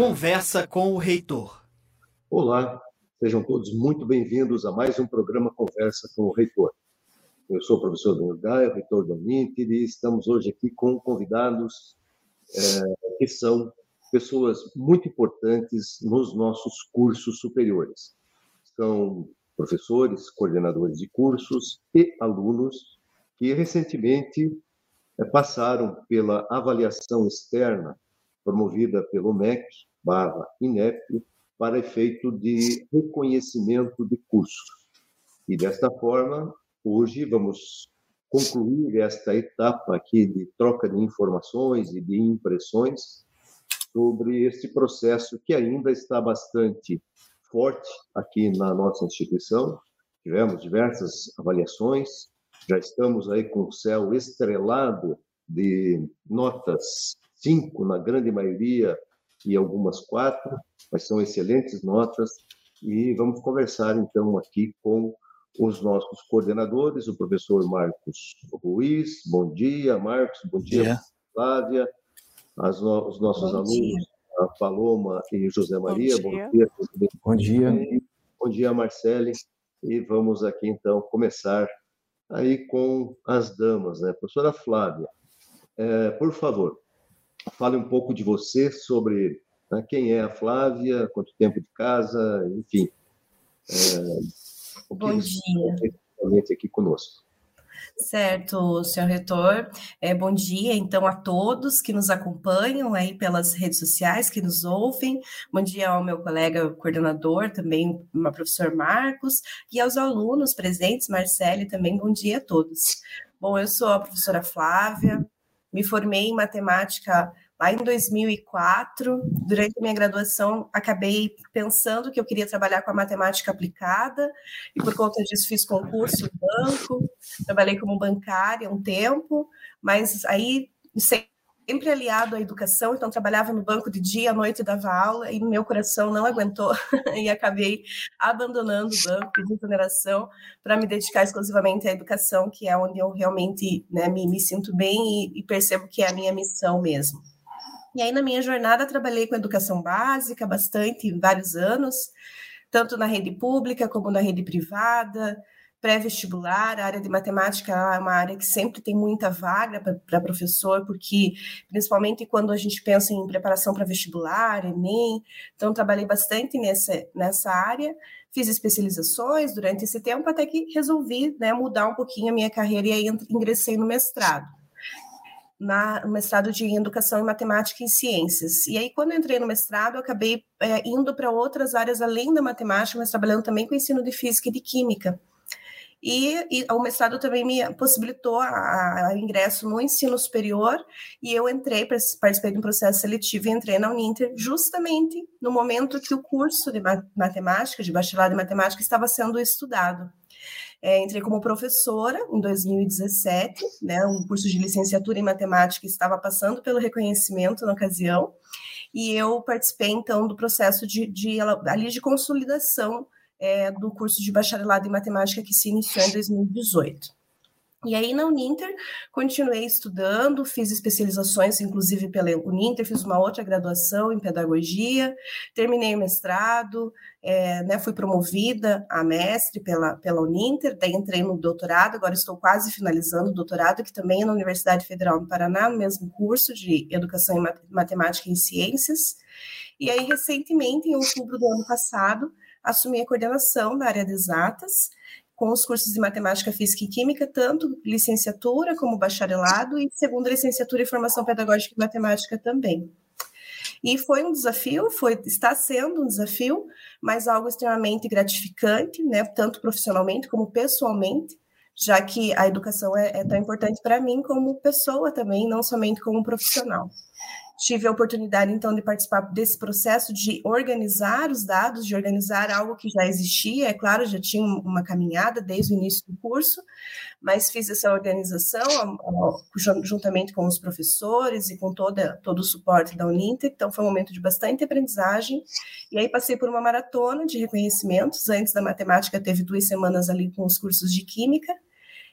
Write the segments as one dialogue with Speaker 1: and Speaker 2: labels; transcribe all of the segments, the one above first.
Speaker 1: Conversa com o Reitor.
Speaker 2: Olá, sejam todos muito bem-vindos a mais um programa Conversa com o Reitor. Eu sou o professor Daniel Gaia, reitor do Uninter, e estamos hoje aqui com convidados é, que são pessoas muito importantes nos nossos cursos superiores. São professores, coordenadores de cursos e alunos que recentemente é, passaram pela avaliação externa promovida pelo MEC, barra INEP, para efeito de reconhecimento de cursos. E desta forma, hoje vamos concluir esta etapa aqui de troca de informações e de impressões sobre este processo que ainda está bastante forte aqui na nossa instituição. Tivemos diversas avaliações, já estamos aí com o céu estrelado de notas cinco na grande maioria e algumas quatro, mas são excelentes notas e vamos conversar então aqui com os nossos coordenadores, o professor Marcos Ruiz, bom dia, Marcos, bom dia, yeah. Flávia, as, os nossos bom alunos, dia. a Paloma e José Maria, bom dia. Bom dia.
Speaker 3: Bom dia,
Speaker 2: bom dia Marcele, e vamos aqui então começar aí com as damas, né? Professora Flávia, é, por favor, fale um pouco de você, sobre né, quem é a Flávia, quanto tempo de casa, enfim.
Speaker 4: É, Bom dia.
Speaker 2: Aqui conosco.
Speaker 4: Certo, senhor reitor. É, bom dia, então, a todos que nos acompanham aí pelas redes sociais, que nos ouvem. Bom dia ao meu colega coordenador, também, o professor Marcos, e aos alunos presentes, Marcele, também bom dia a todos. Bom, eu sou a professora Flávia, me formei em matemática lá em 2004. Durante a minha graduação, acabei pensando que eu queria trabalhar com a matemática aplicada e por conta disso fiz concurso em banco, trabalhei como bancária um tempo, mas aí sempre aliado à educação, então trabalhava no banco de dia, à noite dava aula, e meu coração não aguentou e acabei abandonando o banco, de exoneração, para me dedicar exclusivamente à educação, que é onde eu realmente né, me, me sinto bem e, e percebo que é a minha missão mesmo. E aí, na minha jornada, trabalhei com educação básica bastante, vários anos, tanto na rede pública como na rede privada, pré-vestibular, a área de matemática é uma área que sempre tem muita vaga para professor, porque principalmente quando a gente pensa em preparação para vestibular, Enem, então trabalhei bastante nessa, nessa área, fiz especializações durante esse tempo até que resolvi né, mudar um pouquinho a minha carreira e aí ingressei no mestrado. Na, no mestrado de Educação em Matemática e Ciências. E aí, quando entrei no mestrado, acabei é, indo para outras áreas além da matemática, mas trabalhando também com ensino de Física e de Química. E, e, o mestrado também me possibilitou a, ingresso no ensino superior e eu entrei, participei de um processo seletivo e entrei na Uninter justamente no momento que o curso de matemática, de bacharelado em matemática, estava sendo estudado. É, entrei como professora em 2017, né, um curso de licenciatura em matemática estava passando pelo reconhecimento na ocasião, e eu participei então do processo de, de ali de consolidação é, do curso de bacharelado em matemática que se iniciou em 2018. E aí, na Uninter, continuei estudando, fiz especializações, inclusive pela Uninter, fiz uma outra graduação em pedagogia, terminei o mestrado, é, né, fui promovida a mestre pela, pela Uninter, daí entrei no doutorado, agora estou quase finalizando o doutorado, que também é na Universidade Federal do Paraná, no mesmo curso de Educação em Matemática e Ciências. E aí, recentemente, em outubro do ano passado, assumi a coordenação da área de exatas, com os cursos de matemática, física e química, tanto licenciatura como bacharelado e segunda licenciatura em formação pedagógica e matemática também. E foi um desafio, foi, está sendo um desafio, mas algo extremamente gratificante, né, tanto profissionalmente como pessoalmente, já que a educação é, é tão importante para mim como pessoa também, não somente como profissional. Tive a oportunidade, então, de participar desse processo de organizar os dados, de organizar algo que já existia. É claro, já tinha uma caminhada desde o início do curso, mas fiz essa organização juntamente com os professores e com toda, todo o suporte da Uninter. Então, foi um momento de bastante aprendizagem. E aí, passei por uma maratona de reconhecimentos. Antes da matemática, teve duas semanas ali com os cursos de Química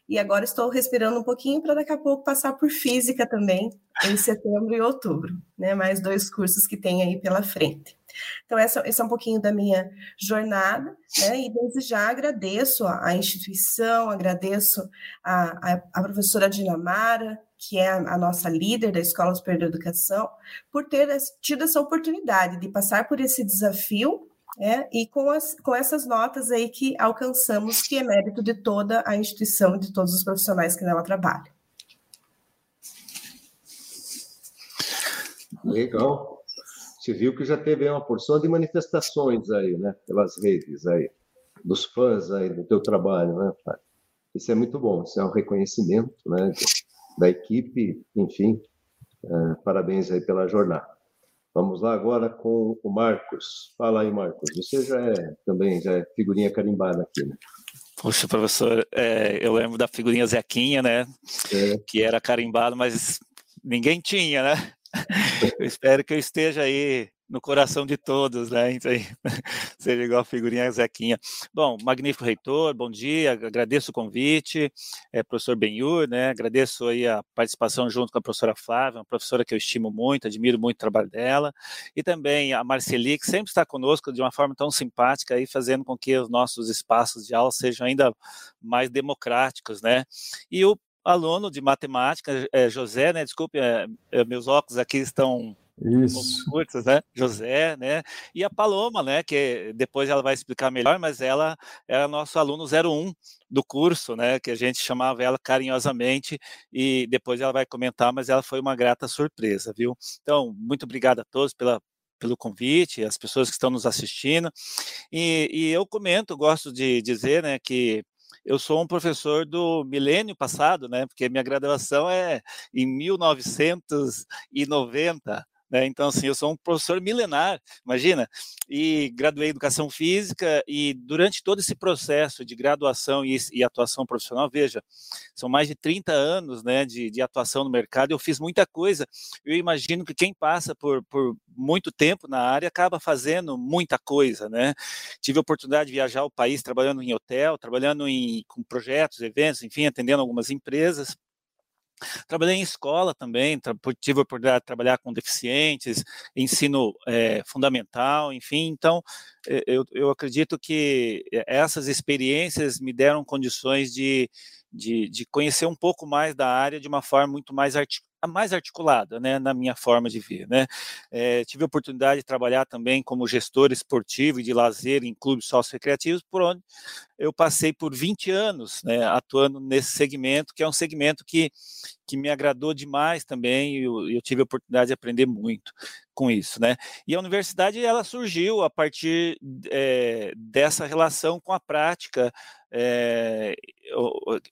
Speaker 4: e agora estou respirando um pouquinho para daqui a pouco passar por física também, em setembro e outubro, né? Mais dois cursos que tem aí pela frente. Então, essa, esse é um pouquinho da minha jornada, né? E desde já agradeço a, a instituição, agradeço a, a, a, professora Dinamara, que é a, nossa líder da Escola Superior de Educação, por ter tido essa oportunidade de passar por esse desafio é, e com, as, com essas notas aí que alcançamos, que é mérito de toda a instituição e de todos os profissionais que nela trabalham.
Speaker 2: Legal. Você viu que já teve uma porção de manifestações aí, né, pelas redes aí, dos fãs aí do teu trabalho, né? Isso é muito bom, isso é um reconhecimento, né, da equipe, enfim, é, parabéns aí pela jornada. Vamos lá agora com o Marcos. Fala aí, Marcos. Você já é também já é figurinha carimbada aqui, né?
Speaker 3: Poxa, professor, é, eu lembro da figurinha Zequinha, né? É. Que era carimbado, mas ninguém tinha, né? Eu espero que eu esteja aí no coração de todos, né? Então, seja igual a figurinha Zequinha. Bom, magnífico reitor, bom dia, agradeço o convite, é, professor Benhur, né? Agradeço aí a participação junto com a professora Flávia, uma professora que eu estimo muito, admiro muito o trabalho dela, e também a Marceli, que sempre está conosco de uma forma tão simpática aí, fazendo com que os nossos espaços de aula sejam ainda mais democráticos, né? E o aluno de matemática, é, José, né? Desculpe, é, meus óculos aqui estão
Speaker 5: isso.
Speaker 3: Curtas, né? José, né? E a Paloma, né? Que depois ela vai explicar melhor, mas ela era nosso aluno 01 do curso, né? Que a gente chamava ela carinhosamente e depois ela vai comentar, mas ela foi uma grata surpresa, viu? Então, muito obrigado a todos pela pelo convite, as pessoas que estão nos assistindo. E, e eu comento, gosto de dizer, né, que eu sou um professor do milênio passado, né? Porque minha graduação é em 1990. Né? Então, assim, eu sou um professor milenar, imagina, e graduei em Educação Física, e durante todo esse processo de graduação e, e atuação profissional, veja, são mais de 30 anos né, de, de, atuação no mercado, eu fiz muita coisa, eu imagino que quem passa por, por muito tempo na área acaba fazendo muita coisa, né? Tive a oportunidade de viajar o país trabalhando em hotel, trabalhando em, com projetos, eventos, enfim, atendendo algumas empresas, Trabalhei em escola também, tive a oportunidade de trabalhar com deficientes, ensino é, fundamental, enfim. Então, eu, eu acredito que essas experiências me deram condições de, de, de conhecer um pouco mais da área de uma forma muito mais mais articulada, né, na minha forma de ver, né. É, tive a oportunidade de trabalhar também como gestor esportivo e de lazer em clubes sócio-recreativos, por onde eu passei por 20 anos, né, atuando nesse segmento, que é um segmento que, que me agradou demais também, e eu, eu tive a oportunidade de aprender muito com isso, né. E a universidade, ela surgiu a partir é, dessa relação com a prática, é,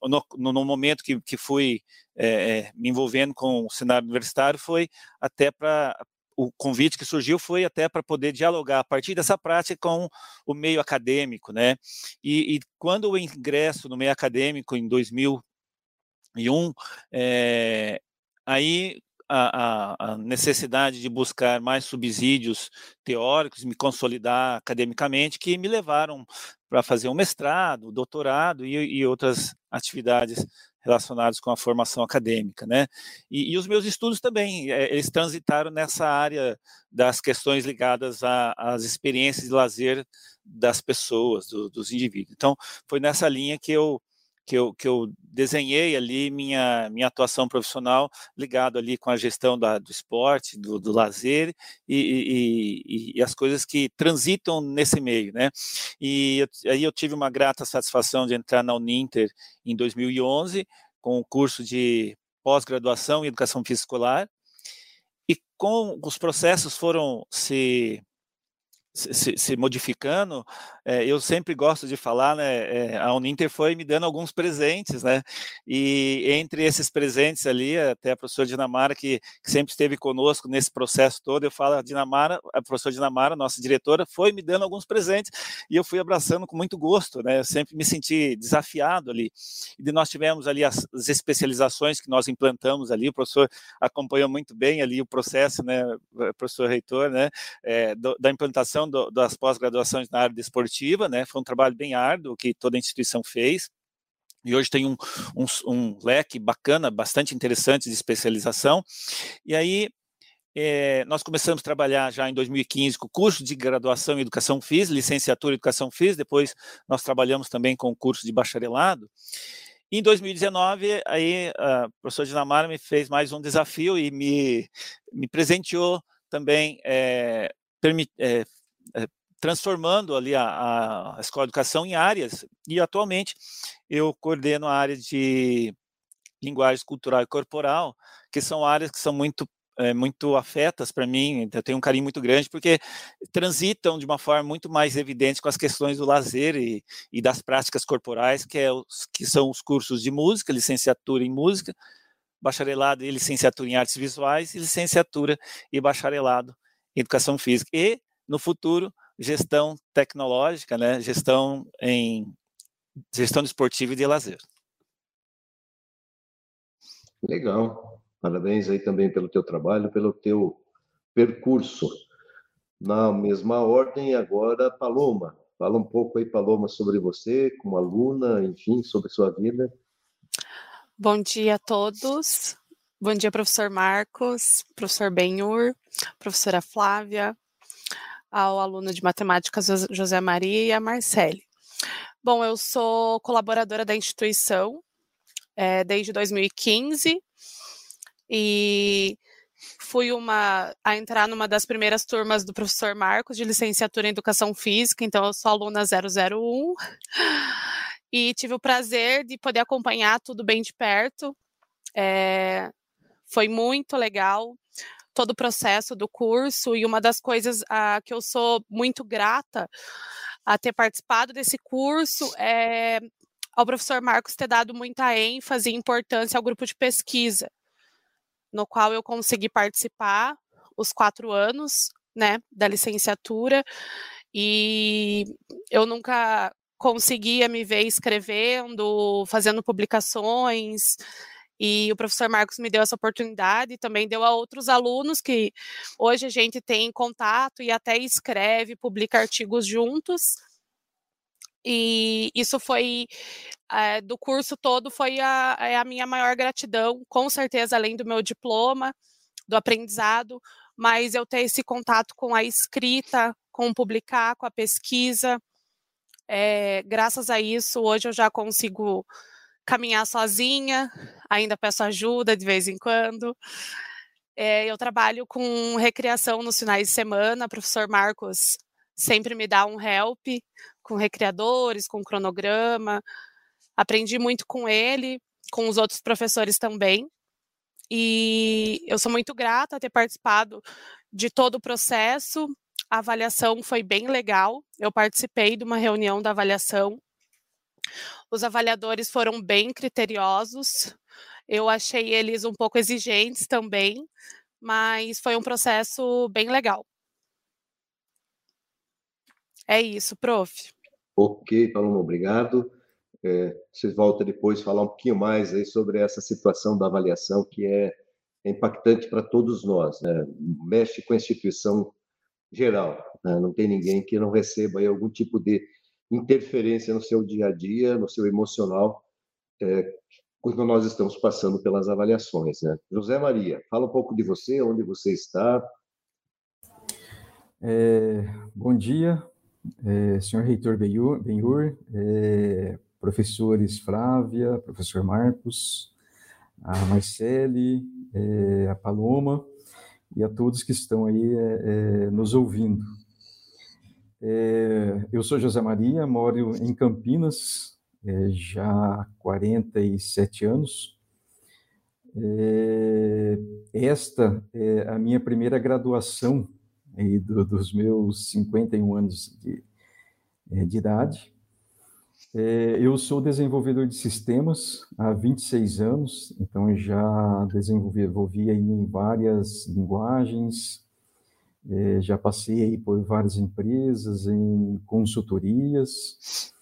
Speaker 3: no, no, momento que, que fui é, me envolvendo com o cenário universitário, foi até para o convite que surgiu foi até para poder dialogar a partir dessa prática com o meio acadêmico, né? E, e quando eu ingresso no meio acadêmico em 2001, é, aí a, a, necessidade de buscar mais subsídios teóricos, me consolidar academicamente, que me levaram para fazer um mestrado, doutorado e, e, outras atividades relacionadas com a formação acadêmica, né? E, e, os meus estudos também, é, eles transitaram nessa área das questões ligadas às experiências de lazer das pessoas, do, dos indivíduos. Então, foi nessa linha que eu que eu, que eu desenhei ali minha, minha atuação profissional ligado ali com a gestão da, do esporte, do, do lazer e, e, e, as coisas que transitam nesse meio, né? E eu, aí eu tive uma grata satisfação de entrar na Uninter em 2011 com o curso de pós-graduação em educação física escolar e com os processos foram se se, se, modificando, é, eu sempre gosto de falar, né, é, a Uninter foi me dando alguns presentes, né, e entre esses presentes ali, até a professora Dinamara, que, que, sempre esteve conosco nesse processo todo, eu falo, a Dinamara, a professora Dinamara, nossa diretora, foi me dando alguns presentes, e eu fui abraçando com muito gosto, né, eu sempre me senti desafiado ali, e nós tivemos ali as, as especializações que nós implantamos ali, o professor acompanhou muito bem ali o processo, né, professor reitor, né, é, do, da implantação do, das pós-graduações na área desportiva, né? Foi um trabalho bem árduo que toda a instituição fez e hoje tem um, um, um, leque bacana, bastante interessante de especialização. E aí é, nós começamos a trabalhar já em 2015 com o curso de graduação em Educação Física, licenciatura em Educação Física, depois nós trabalhamos também com o curso de bacharelado. Em 2019, aí a professora Dinamara me fez mais um desafio e me, me presenteou também é, é, transformando ali a, a Escola de Educação em áreas, e atualmente eu coordeno a área de linguagem cultural e corporal, que são áreas que são muito é, muito afetas para mim, eu tenho um carinho muito grande, porque transitam de uma forma muito mais evidente com as questões do lazer e, e das práticas corporais, que, é os, que são os cursos de música, licenciatura em música, bacharelado e licenciatura em artes visuais, e licenciatura e bacharelado em educação física. E, no futuro, gestão tecnológica, né, gestão em gestão esportiva e de lazer.
Speaker 2: Legal. Parabéns aí também pelo teu trabalho, pelo teu percurso. Na mesma ordem, agora, Paloma. Fala um pouco aí, Paloma, sobre você, como aluna, enfim, sobre sua vida.
Speaker 5: Bom dia a todos. Bom dia, professor Marcos, professor Benhur, professora Flávia, ao aluno de matemática José Maria e a Marcele. Bom, eu sou colaboradora da instituição é, desde 2015 e fui uma a entrar numa das primeiras turmas do professor Marcos de licenciatura em educação física, então eu sou aluna 001 e tive o prazer de poder acompanhar tudo bem de perto. É, foi muito legal todo o processo do curso e uma das coisas a, ah, que eu sou muito grata a ter participado desse curso é ao professor Marcos ter dado muita ênfase e importância ao grupo de pesquisa, no qual eu consegui participar os quatro anos, né, da licenciatura, e eu nunca conseguia me ver escrevendo, fazendo publicações, e o professor Marcos me deu essa oportunidade e também deu a outros alunos que hoje a gente tem contato e até escreve, publica artigos juntos. E isso foi, é, do curso todo, foi a, é a minha maior gratidão, com certeza, além do meu diploma, do aprendizado, mas eu ter esse contato com a escrita, com publicar, com a pesquisa. É, graças a isso, hoje eu já consigo caminhar sozinha, ainda peço ajuda de vez em quando. É, eu trabalho com recreação nos finais de semana, o professor Marcos sempre me dá um help com recreadores, com cronograma. Aprendi muito com ele, com os outros professores também. E eu sou muito grata a ter participado de todo o processo. A avaliação foi bem legal. Eu participei de uma reunião da avaliação os avaliadores foram bem criteriosos. Eu achei eles um pouco exigentes também, mas foi um processo bem legal. É isso, prof.
Speaker 2: Ok, Paloma, obrigado. É, vocês voltam depois falar um pouquinho mais aí sobre essa situação da avaliação que é, é impactante para todos nós, né? mexe com a instituição geral, né? não tem ninguém que não receba aí algum tipo de interferência no seu dia a dia, no seu emocional, é, quando nós estamos passando pelas avaliações. Né? José Maria, fala um pouco de você, onde você está.
Speaker 6: É, bom dia, é, senhor reitor Benhur, é, professores Flávia, professor Marcos, a Marcele, é, a Paloma e a todos que estão aí é, é, nos ouvindo. É, eu sou José Maria, moro em Campinas é, já há 47 anos. É, esta é a minha primeira graduação aí, do, dos meus 51 anos de, é, de idade. É, eu sou desenvolvedor de sistemas há 26 anos, então já desenvolvi em várias linguagens, é, já passei por várias empresas, em consultorias,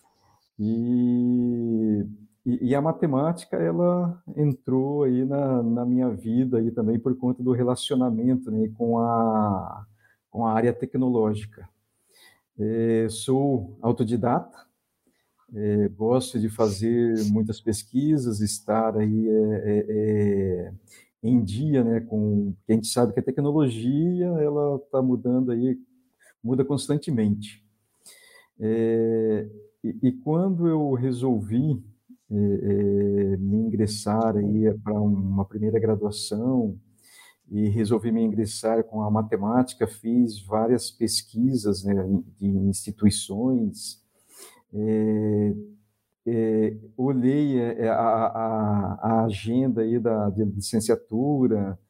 Speaker 6: e, e, e, a matemática, ela entrou aí na, na minha vida aí também por conta do relacionamento né, com, a, com a área tecnológica. É, sou autodidata, é, gosto de fazer muitas pesquisas, estar aí é, é, é em dia, né, com a gente sabe que a tecnologia ela está mudando aí, muda constantemente. É, e, e, quando eu resolvi é, me ingressar aí para uma primeira graduação e resolvi me ingressar com a matemática, fiz várias pesquisas né, de instituições, é, é, olhei é, a, a, a, agenda aí da licenciatura, é,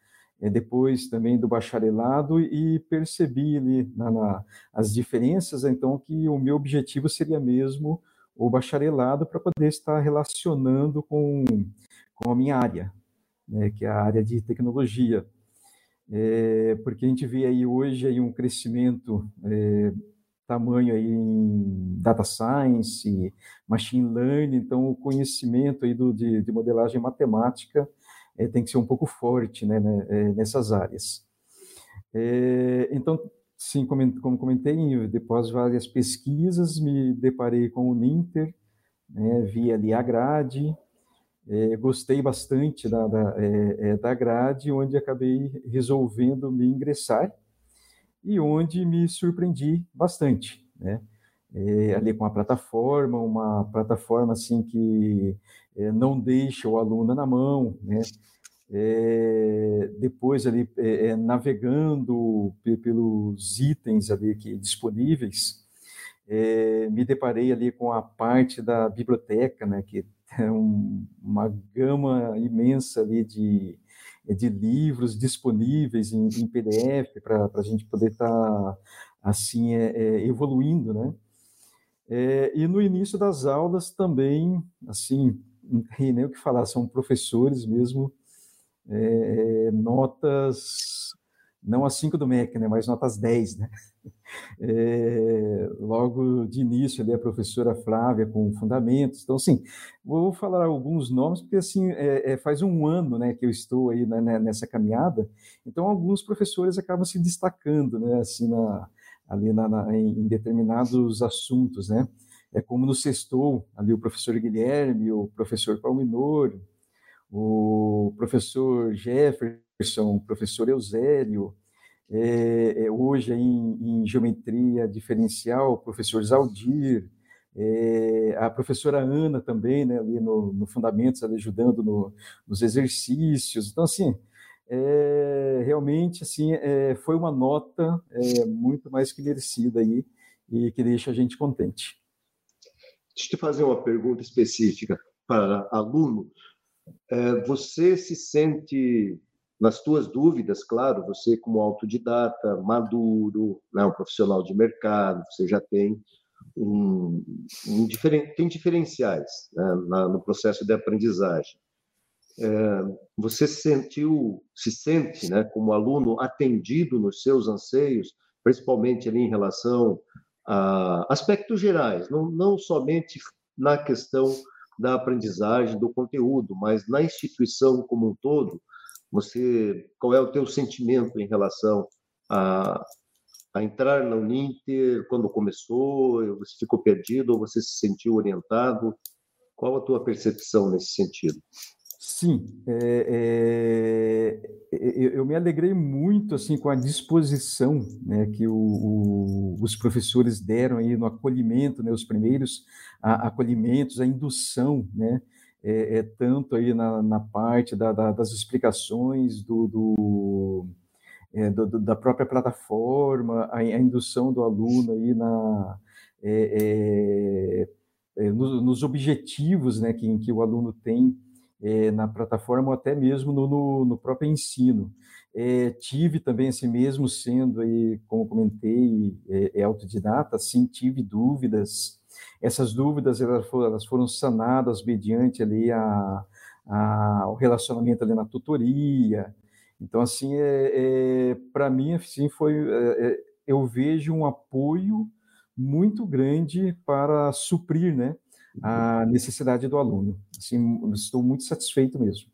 Speaker 6: depois também do bacharelado e percebi ali na, na, as diferenças, então que o meu objetivo seria mesmo o bacharelado para poder estar relacionando com, com a minha área, né, que é a área de tecnologia. É, porque a gente vê aí hoje aí um crescimento é, tamanho aí em data science, machine learning, então o conhecimento aí do, de, de modelagem matemática é, tem que ser um pouco forte né, né é, nessas áreas. É, então, sim, como, como comentei, depois de várias pesquisas, me deparei com o Ninter, né, vi ali a grade, é, gostei bastante da, da, é, é, da grade, onde acabei resolvendo me ingressar e onde me surpreendi bastante, né? É, ali com a plataforma, uma plataforma assim que é, não deixa o aluno na mão, né? É, depois ali navegando pelos itens ali que disponíveis, me deparei ali com a parte da biblioteca, né? Que é um, uma gama imensa ali de de livros disponíveis em, em PDF para a gente poder estar tá, assim é, é, evoluindo, né? É, e no início das aulas também, assim, não tem nem o que falar, são professores mesmo, é, notas, não as 5 do MEC, né, mas notas 10, né? É, logo de início ali a professora Flávia com fundamentos. Então, assim, vou falar alguns nomes porque assim é, é, faz um ano, né, que eu estou aí né, né, nessa caminhada. Então, alguns professores acabam se destacando, né, assim na, ali na, na, em, determinados assuntos, né. É como no sextou ali o professor Guilherme, o professor Palminor, o professor Jefferson, o professor Eusélio, é, é, hoje em, em, geometria diferencial, o professor Zaldir, é, a professora Ana também, né, ali no, no Fundamentos, ali ajudando no, nos exercícios. Então, assim, é, realmente, assim, é, foi uma nota é, muito mais que merecida aí e que deixa a gente contente.
Speaker 2: Deixa eu te fazer uma pergunta específica para aluno. É, você se sente nas tuas dúvidas, claro, você como autodidata, maduro, né, um profissional de mercado, você já tem um, um diferen, tem diferenciais né, na, no processo de aprendizagem. É, você se sentiu, se sente, né, como aluno atendido nos seus anseios, principalmente ali em relação a aspectos gerais, não, não somente na questão da aprendizagem do conteúdo, mas na instituição como um todo, você, qual é o teu sentimento em relação a, a entrar na Uninter? Quando começou? Você ficou perdido ou você se sentiu orientado? Qual a tua percepção nesse sentido?
Speaker 6: Sim, é, é, eu me alegrei muito assim com a disposição né, que o, o, os professores deram aí no acolhimento, né, os primeiros a, acolhimentos, a indução, né, é, é tanto aí na, na parte da, da, das explicações do, do, é, do, da própria plataforma, a, a, indução do aluno aí na, é, é, é nos, nos, objetivos né, que, que o aluno tem é, na plataforma ou até mesmo no, no, no próprio ensino. tive também, assim mesmo sendo aí, como comentei, é, autodidata, sim, tive dúvidas, essas dúvidas elas foram, elas foram sanadas mediante ali a, a, o relacionamento ali na tutoria. Então, assim, é, é para mim, assim, foi, é, é, eu vejo um apoio muito grande para suprir, né, a necessidade do aluno. Assim, estou muito satisfeito mesmo.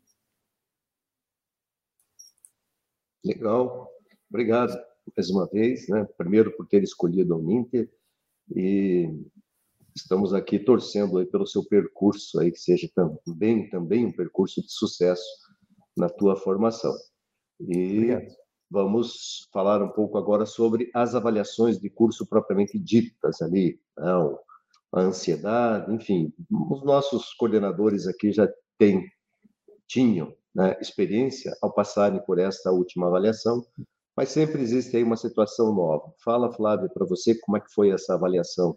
Speaker 2: Legal, obrigado mais uma vez, né? Primeiro por ter escolhido a Uninter e estamos aqui torcendo aí pelo seu percurso aí, que seja também, também um percurso de sucesso na tua formação. E Obrigado. vamos falar um pouco agora sobre as avaliações de curso propriamente ditas ali, não, a ansiedade, enfim, os nossos coordenadores aqui já têm, tinham né, experiência ao passarem por esta última avaliação, mas sempre existe aí uma situação nova. Fala, Flávia, para você como é que foi essa avaliação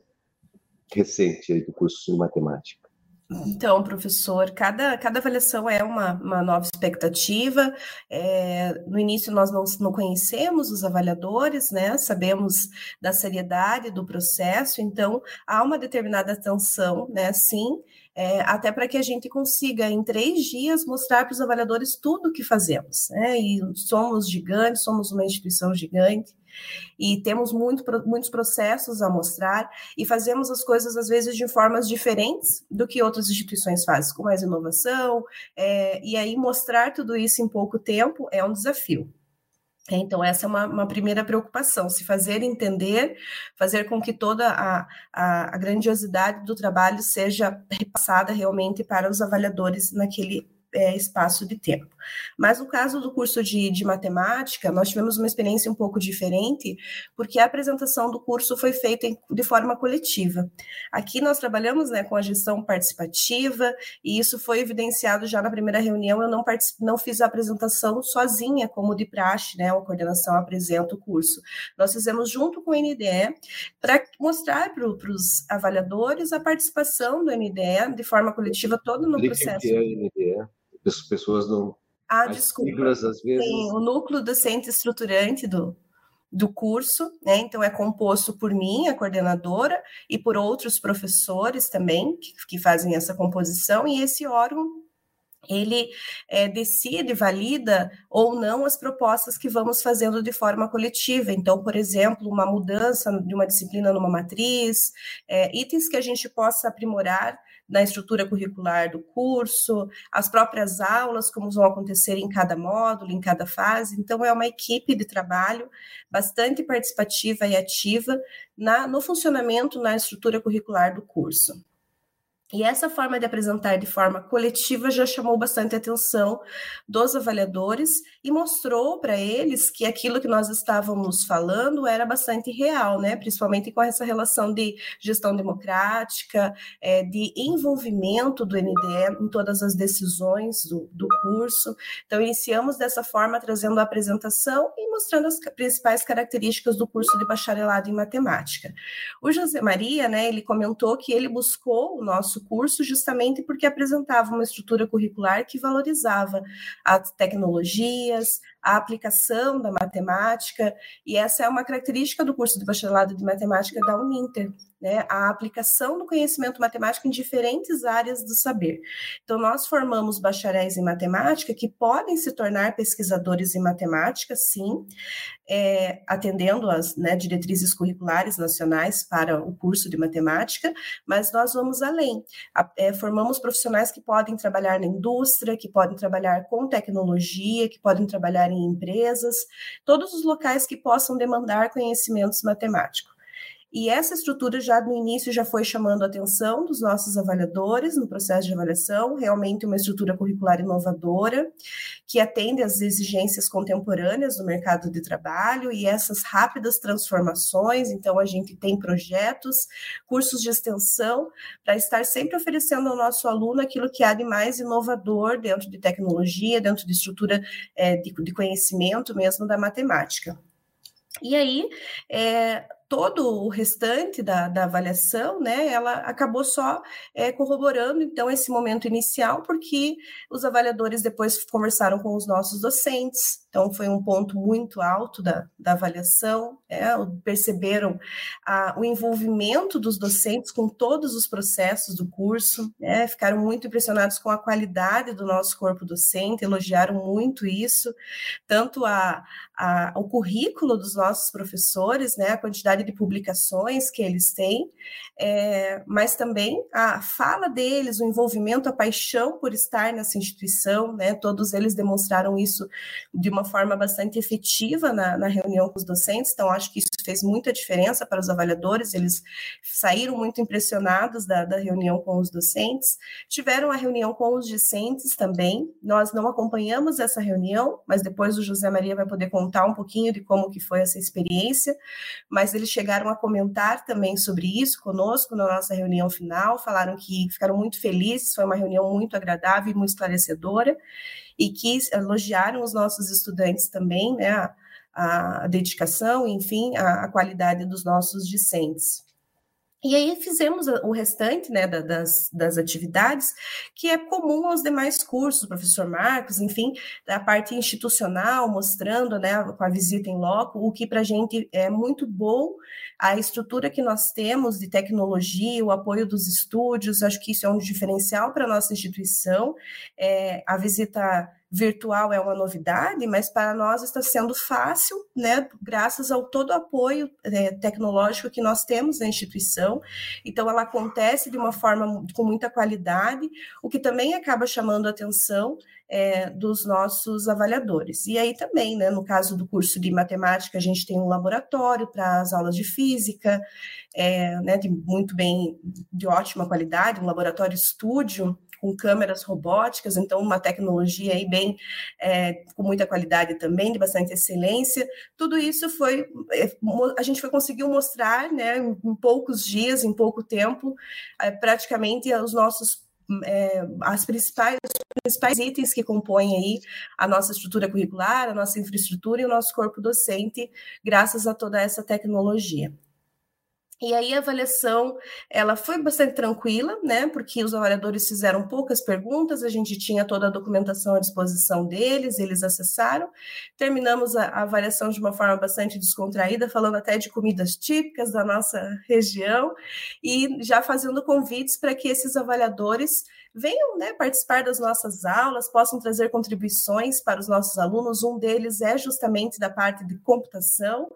Speaker 2: recente do curso de matemática.
Speaker 4: Então, professor, cada, cada avaliação é uma, uma nova expectativa. É, no início, nós não, não conhecemos os avaliadores, né? Sabemos da seriedade do processo, então há uma determinada atenção, né? Sim, é, até para que a gente consiga, em três dias, mostrar para os avaliadores tudo o que fazemos. Né? E somos gigantes, somos uma instituição gigante, e temos muito, muitos processos a mostrar e fazemos as coisas às vezes de formas diferentes do que outras instituições fazem, com mais inovação, é, e aí mostrar tudo isso em pouco tempo é um desafio. Então, essa é uma, uma, primeira preocupação, se fazer entender, fazer com que toda a, a, a, grandiosidade do trabalho seja repassada realmente para os avaliadores naquele é, espaço de tempo. Mas no caso do curso de, de matemática, nós tivemos uma experiência um pouco diferente, porque a apresentação do curso foi feita em, de forma coletiva. Aqui nós trabalhamos né, com a gestão participativa, e isso foi evidenciado já na primeira reunião. Eu não, não fiz a apresentação sozinha, como de praxe, né, a coordenação apresenta o curso. Nós fizemos junto com o NDE, para mostrar para os avaliadores a participação do NDE de forma coletiva todo no processo. Que é
Speaker 2: NDE? As pessoas não.
Speaker 4: Ah, desculpa. Siglas, às vezes. Sim, o núcleo docente estruturante do, do curso, né? Então é composto por mim, a coordenadora, e por outros professores também que, que fazem essa composição, e esse órgão ele é, decide, valida ou não as propostas que vamos fazendo de forma coletiva. Então, por exemplo, uma mudança de uma disciplina numa matriz, é, itens que a gente possa aprimorar na estrutura curricular do curso, as próprias aulas, como vão acontecer em cada módulo, em cada fase. Então, é uma equipe de trabalho bastante participativa e ativa na, no funcionamento, na estrutura curricular do curso. E essa forma de apresentar de forma coletiva já chamou bastante atenção dos avaliadores e mostrou para eles que aquilo que nós estávamos falando era bastante real, né? Principalmente com essa relação de gestão democrática, é, de envolvimento do NDE em todas as decisões do, do curso. Então, iniciamos dessa forma, trazendo a apresentação e mostrando as principais características do curso de bacharelado em matemática. O José Maria, né, ele comentou que ele buscou o nosso curso justamente porque apresentava uma estrutura curricular que valorizava as tecnologias, a aplicação da matemática, e essa é uma característica do curso de bacharelado de matemática da Uninter, né? A aplicação do conhecimento matemático em diferentes áreas do saber. Então, nós formamos bacharéis em matemática que podem se tornar pesquisadores em matemática, sim, é, atendendo às né, diretrizes curriculares nacionais para o curso de matemática, mas nós vamos além. É, formamos profissionais que podem trabalhar na indústria, que podem trabalhar com tecnologia, que podem trabalhar em empresas, todos os locais que possam demandar conhecimentos matemáticos. E essa estrutura já no início já foi chamando a atenção dos nossos avaliadores no processo de avaliação, realmente uma estrutura curricular inovadora, que atende às exigências contemporâneas do mercado de trabalho e essas rápidas transformações. Então, a gente tem projetos, cursos de extensão, para estar sempre oferecendo ao nosso aluno aquilo que há de mais inovador dentro de tecnologia, dentro de estrutura é, de, de conhecimento mesmo da matemática. E aí, é, todo o restante da, da avaliação, né, ela acabou só é, corroborando, então, esse momento inicial, porque os avaliadores depois conversaram com os nossos docentes, então, foi um ponto muito alto da, da avaliação, é, perceberam a, o envolvimento dos docentes com todos os processos do curso, né, ficaram muito impressionados com a qualidade do nosso corpo docente, elogiaram muito isso, tanto a, a, o currículo dos nossos professores, né, a quantidade de publicações que eles têm, é, mas também a fala deles, o envolvimento, a paixão por estar nessa instituição, né? Todos eles demonstraram isso de uma forma bastante efetiva na, na reunião com os docentes, então acho que isso fez muita diferença para os avaliadores, eles saíram muito impressionados da, da reunião com os docentes, tiveram a reunião com os discentes também, nós não acompanhamos essa reunião, mas depois o José Maria vai poder contar um pouquinho de como que foi essa experiência, mas eles chegaram a comentar também sobre isso conosco na nossa reunião final, falaram que ficaram muito felizes, foi uma reunião muito agradável e muito esclarecedora, e que elogiaram os nossos estudantes também, né, a, a dedicação, enfim, a, a qualidade dos nossos discentes. E aí fizemos o restante né, das, das atividades, que é comum aos demais cursos, professor Marcos, enfim, da parte institucional, mostrando né, com a visita em loco, o que para a gente é muito bom, a estrutura que nós temos de tecnologia, o apoio dos estúdios, acho que isso é um diferencial para a nossa instituição. É, a visita virtual é uma novidade, mas para nós está sendo fácil, né, graças ao todo o apoio é, tecnológico que nós temos na instituição. Então, ela acontece de uma forma com muita qualidade, o que também acaba chamando a atenção é, dos nossos avaliadores. E aí também, né, no caso do curso de matemática, a gente tem um laboratório para as aulas de física, é, né, de muito bem, de ótima qualidade, um laboratório estúdio com câmeras robóticas, então uma tecnologia aí bem é, com muita qualidade também, de bastante excelência. Tudo isso foi é, a gente foi conseguiu mostrar, né, em poucos dias, em pouco tempo, é, praticamente os nossos é, as principais, principais itens que compõem aí a nossa estrutura curricular, a nossa infraestrutura e o nosso corpo docente, graças a toda essa tecnologia. E aí a avaliação, ela foi bastante tranquila, né? Porque os avaliadores fizeram poucas perguntas, a gente tinha toda a documentação à disposição deles, eles acessaram. Terminamos a, a avaliação de uma forma bastante descontraída, falando até de comidas típicas da nossa região e já fazendo convites para que esses avaliadores venham né, participar das nossas aulas, possam trazer contribuições para os nossos alunos. Um deles é justamente da parte de computação,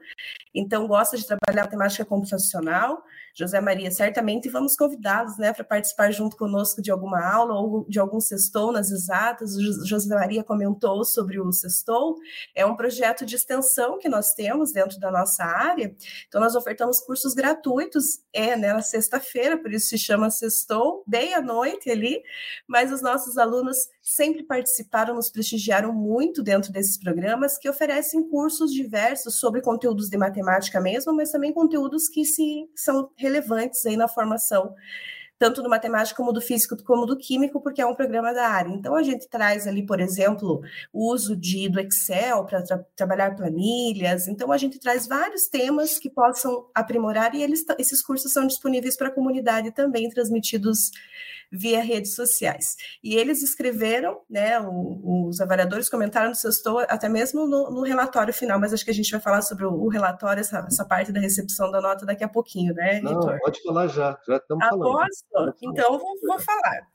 Speaker 4: então gosta de trabalhar matemática computacional. José Maria, certamente vamos convidá-los né, para participar junto conosco de alguma aula ou de algum sextou nas exatas. O José Maria comentou sobre o sextou, é um projeto de extensão que nós temos dentro da nossa área. Então, nós ofertamos cursos gratuitos, é né, na sexta-feira, por isso se chama sextou, bem à noite ali, mas os nossos alunos sempre participaram, nos prestigiaram muito dentro desses programas que oferecem cursos diversos sobre conteúdos de matemática mesmo, mas também conteúdos que se são relevantes aí na formação tanto do matemático como do físico como do químico, porque é um programa da área. Então a gente traz ali, por exemplo, o uso de, do Excel para tra trabalhar planilhas. Então a gente traz vários temas que possam aprimorar e eles, esses cursos são disponíveis para a comunidade também, transmitidos via redes sociais. E eles escreveram, né, o, os avaliadores comentaram no seu estou até mesmo no, no, relatório final, mas acho que a gente vai falar sobre o, o relatório, essa, essa, parte da recepção da nota daqui a pouquinho, né,
Speaker 2: Não, pode falar já, já estamos ah, falando.
Speaker 4: Então, vou, vou falar.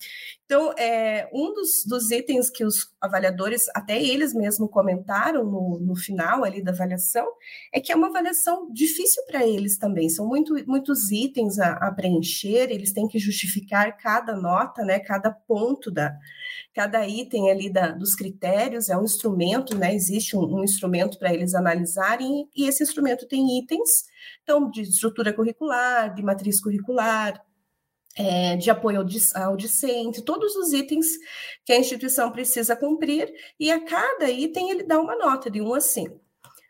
Speaker 4: Então, é, um dos, dos, itens que os avaliadores, até eles mesmos comentaram no, no final ali da avaliação, é que é uma avaliação difícil para eles também. São muito, muitos itens a, a, preencher, eles têm que justificar cada nota, né, cada ponto da, cada item ali da, dos critérios, é um instrumento, né, existe um, um instrumento para eles analisarem, e esse instrumento tem itens, então, de estrutura curricular, de matriz curricular, é, de apoio ao, discente, todos os itens que a instituição precisa cumprir, e a cada item ele dá uma nota de 1 a 5.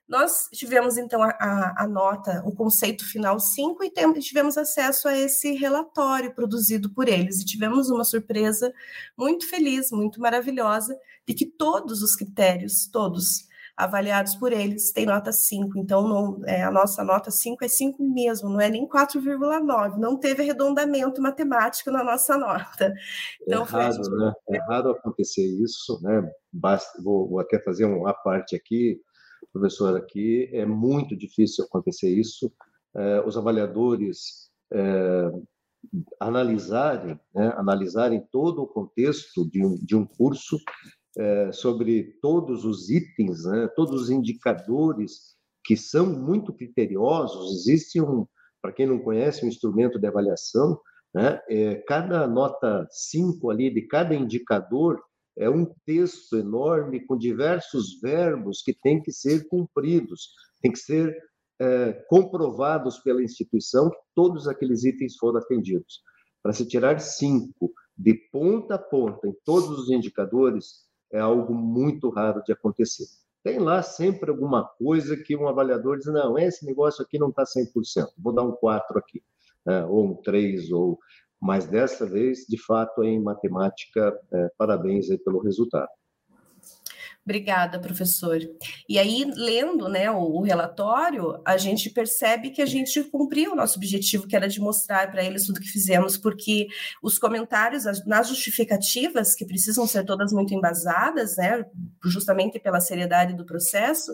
Speaker 4: Nós tivemos, então, a, a, a nota, o conceito final 5, e temos, tivemos acesso a esse relatório produzido por eles, e tivemos uma surpresa muito feliz, muito maravilhosa, de que todos os critérios, todos, avaliados por eles têm nota 5. Então, não, é, a nossa nota 5 é 5 mesmo, não é nem 4,9. Não teve arredondamento matemático na nossa nota.
Speaker 2: Então, é raro, foi... né? É raro acontecer isso, né? Basta, vou, vou até fazer uma parte aqui, professor, aqui. É muito difícil acontecer isso. É, os avaliadores é, analisarem, né, analisarem todo o contexto de um, de um curso sobre todos os itens, né, todos os indicadores que são muito criteriosos. Existe um, para quem não conhece, um instrumento de avaliação, né? É, cada nota 5 ali de cada indicador é um texto enorme com diversos verbos que têm que ser cumpridos, tem que ser é, comprovados pela instituição que todos aqueles itens foram atendidos. Para se tirar cinco de ponta a ponta em todos os indicadores é algo muito raro de acontecer. Tem lá sempre alguma coisa que um avaliador diz: não, esse negócio aqui não está 100%, vou dar um 4 aqui, né? ou um 3, ou... mas dessa vez, de fato, em matemática, é, parabéns aí pelo resultado.
Speaker 4: Obrigada, professor. E aí, lendo né, o, o, relatório, a gente percebe que a gente cumpriu o nosso objetivo, que era de mostrar para eles tudo que fizemos, porque os comentários nas justificativas, que precisam ser todas muito embasadas, né, justamente pela seriedade do processo,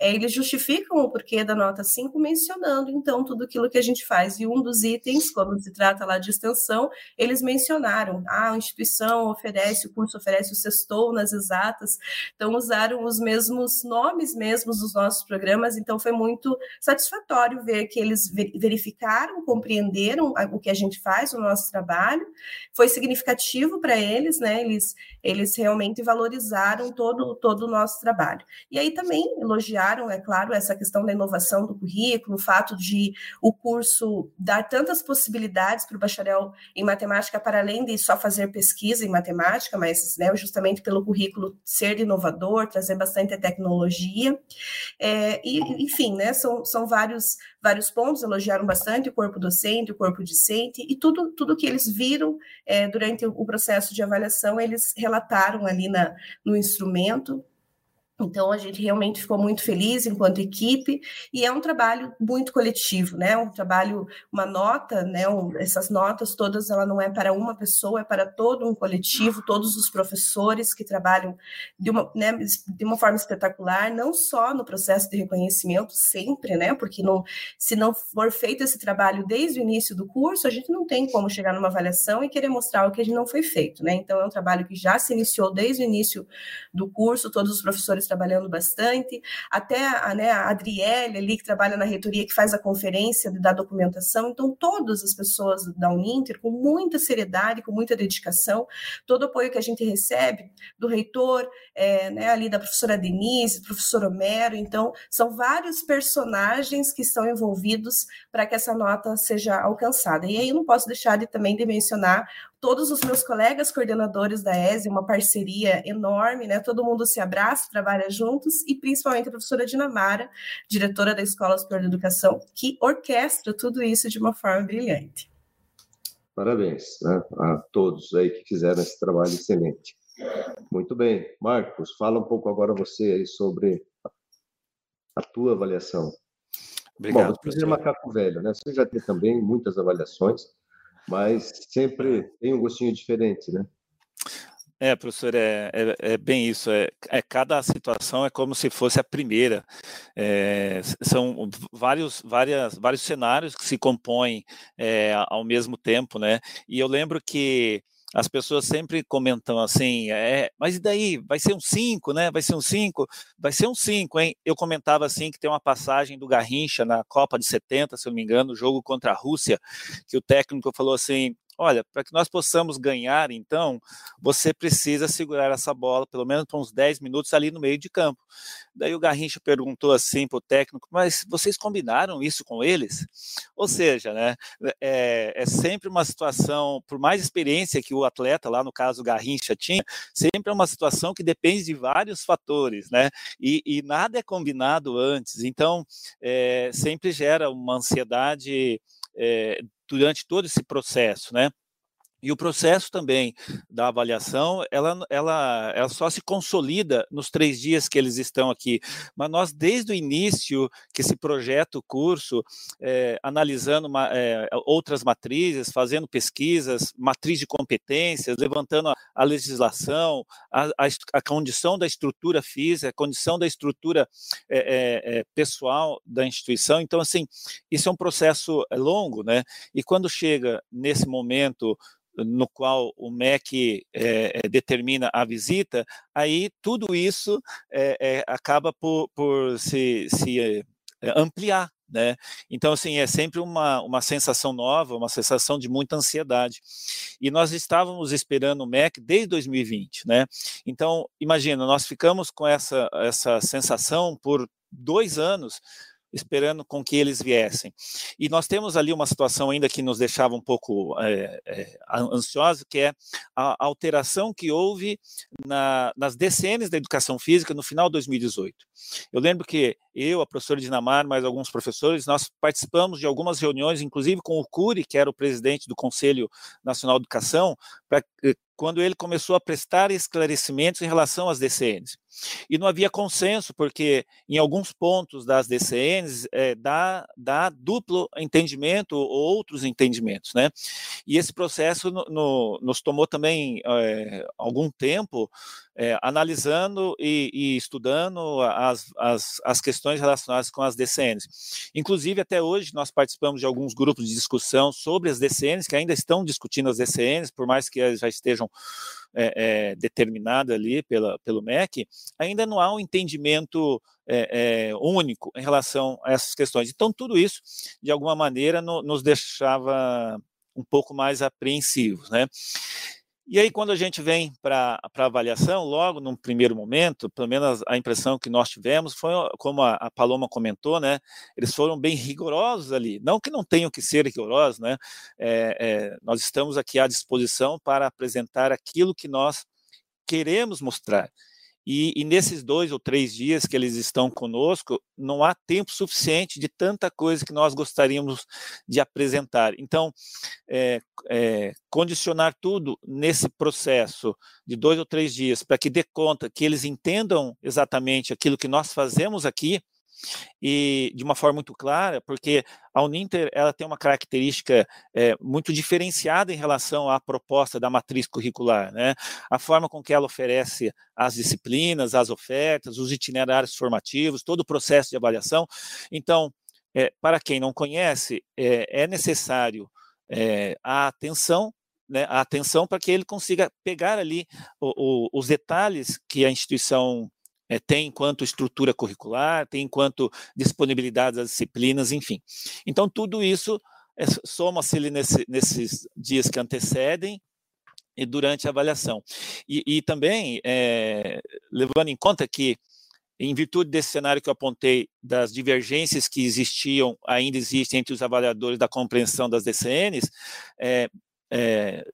Speaker 4: é, eles justificam o porquê da nota 5, mencionando, então, tudo aquilo que a gente faz. E um dos itens, quando se trata lá de extensão, eles mencionaram, ah, a instituição oferece, o curso oferece o sextou nas exatas, então, então usaram os mesmos nomes mesmos dos nossos programas, então foi muito satisfatório ver que eles verificaram, compreenderam o que a gente faz, o nosso trabalho, foi significativo para eles, né? Eles, eles realmente valorizaram todo, todo o nosso trabalho. E aí também elogiaram, é claro, essa questão da inovação do currículo, o fato de o curso dar tantas possibilidades para o bacharel em matemática, para além de só fazer pesquisa em matemática, mas né, justamente pelo currículo ser inovador inovador, trazer bastante tecnologia. É, e, enfim, né, são, são vários, vários pontos, elogiaram bastante o corpo docente, o corpo discente, e tudo, tudo que eles viram é, durante o processo de avaliação, eles relataram ali na, no instrumento. Então, a gente realmente ficou muito feliz enquanto equipe, e é um trabalho muito coletivo, né? Um trabalho, uma nota, né? Um, essas notas todas, ela não é para uma pessoa, é para todo um coletivo, todos os professores que trabalham de uma, né, de uma forma espetacular, não só no processo de reconhecimento, sempre, né? Porque não, se não for feito esse trabalho desde o início do curso, a gente não tem como chegar numa avaliação e querer mostrar o que não foi feito, né? Então, é um trabalho que já se iniciou desde o início do curso, todos os professores trabalhando bastante, até a, né, a Adriele ali, que trabalha na reitoria, que faz a conferência da documentação, então todas as pessoas da Uninter, com muita seriedade, com muita dedicação, todo o apoio que a gente recebe do reitor, é, né, ali da professora Denise, do professor Homero, então são vários personagens que estão envolvidos para que essa nota seja alcançada. E aí eu não posso deixar de também de mencionar todos os meus colegas coordenadores da ESE, uma parceria enorme, né? Todo mundo se abraça, trabalha juntos, e principalmente a professora Dinamara, diretora da Escola Superior de Educação, que orquestra tudo isso de uma forma brilhante.
Speaker 2: Parabéns né, a todos aí que fizeram esse trabalho excelente. Muito bem. Marcos, fala um pouco agora você aí sobre a tua avaliação.
Speaker 3: Obrigado,
Speaker 2: Bom, você é macaco velho, né? Você já tem também muitas avaliações, mas sempre tem um gostinho diferente, né?
Speaker 3: É, professor, é, é, é, bem isso. É, é, cada situação é como se fosse a primeira. É, são vários, várias, vários cenários que se compõem é, ao mesmo tempo, né? E eu lembro que as pessoas sempre comentam assim, é, mas e daí? Vai ser um 5, né? Vai ser um 5? Vai ser um 5, hein? Eu comentava assim que tem uma passagem do Garrincha na Copa de 70, se eu não me engano, jogo contra a Rússia, que o técnico falou assim: olha, para que nós possamos ganhar, então, você precisa segurar essa bola pelo menos por uns 10 minutos ali no meio de campo. Daí o Garrincha perguntou assim para o técnico, mas vocês combinaram isso com eles? Ou seja, né, é, é, sempre uma situação, por mais experiência que o atleta, lá no caso o Garrincha, tinha, sempre é uma situação que depende de vários fatores, né? E, e nada é combinado antes. Então, é, sempre gera uma ansiedade é, durante todo esse processo, né? E o processo também da avaliação, ela, ela, ela só se consolida nos três dias que eles estão aqui. Mas nós, desde o início que esse projeto, curso, é, analisando uma, é, outras matrizes, fazendo pesquisas, matriz de competências, levantando a, a legislação, a, a, a, condição da estrutura física, a condição da estrutura é, pessoal da instituição. Então, assim, isso é um processo longo, né? E quando chega nesse momento no qual o MEC é, determina a visita, aí tudo isso é, acaba por, por se, se ampliar né? Então, assim, é sempre uma, uma sensação nova, uma sensação de muita ansiedade. E nós estávamos esperando o MEC desde 2020, né? Então, imagina, nós ficamos com essa, essa sensação por dois anos, esperando com que eles viessem. E nós temos ali uma situação ainda que nos deixava um pouco é, é, ansiosos, que é a alteração que houve na, nas DCNs da educação física no final de 2018. Eu lembro que eu, a professora Dinamar, mais alguns professores, nós participamos de algumas reuniões, inclusive com o Cury, que era o presidente do Conselho Nacional de Educação, para eh, quando ele começou a prestar esclarecimentos em relação às DCNs. E não havia consenso, porque em alguns pontos das DCNs é, dá, dá duplo entendimento ou outros entendimentos, né? E esse processo no, no, nos tomou também é, algum tempo é, analisando e, e, estudando as, as, as questões relacionadas com as DCNs. Inclusive, até hoje, nós participamos de alguns grupos de discussão sobre as DCNs, que ainda estão discutindo as DCNs, por mais que elas já estejam é, é, determinadas ali pela, pelo MEC, ainda não há um entendimento é, único em relação a essas questões. Então, tudo isso, de alguma maneira, no, nos deixava um pouco mais apreensivos, né? E aí, quando a gente vem para a avaliação, logo no primeiro momento, pelo menos a impressão que nós tivemos foi, como a, a, Paloma comentou, né? Eles foram bem rigorosos ali. Não que não tenham que ser rigorosos, né? É, é, nós estamos aqui à disposição para apresentar aquilo que nós queremos mostrar. E, e, nesses dois ou três dias que eles estão conosco, não há tempo suficiente de tanta coisa que nós gostaríamos de apresentar. Então, é, é, condicionar tudo nesse processo de dois ou três dias para que dê conta que eles entendam exatamente aquilo que nós fazemos aqui e de uma forma muito clara, porque a Uninter ela tem uma característica é, muito diferenciada em relação à proposta da matriz curricular, né? A forma com que ela oferece as disciplinas, as ofertas, os itinerários formativos, todo o processo de avaliação. Então, é, para quem não conhece, é, é necessário a atenção né, a atenção para que ele consiga pegar ali o, o, os detalhes que a instituição é, tem enquanto estrutura curricular, tem enquanto disponibilidade das disciplinas, enfim. Então, tudo isso é, soma-se nesse, nesses dias que antecedem e durante a avaliação. E, e também, é, levando em conta que, em virtude desse cenário que eu apontei, das divergências que existiam, ainda existem entre os avaliadores da compreensão das DCNs, é, é,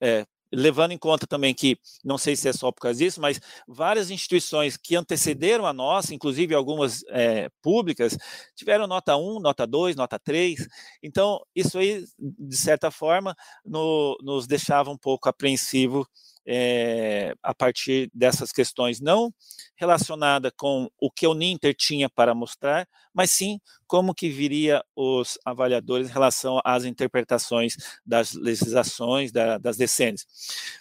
Speaker 3: é, levando em conta também que, não sei se é só por causa disso, mas várias instituições que antecederam a nossa, inclusive algumas é, públicas, tiveram nota 1, nota 2, nota 3. Então, isso aí, de certa forma, no, nos deixava um pouco apreensivo é, a partir dessas questões, não relacionada com o que o Ninter tinha para mostrar, mas sim como que viria os avaliadores em relação às interpretações das legislações, da, das decênias.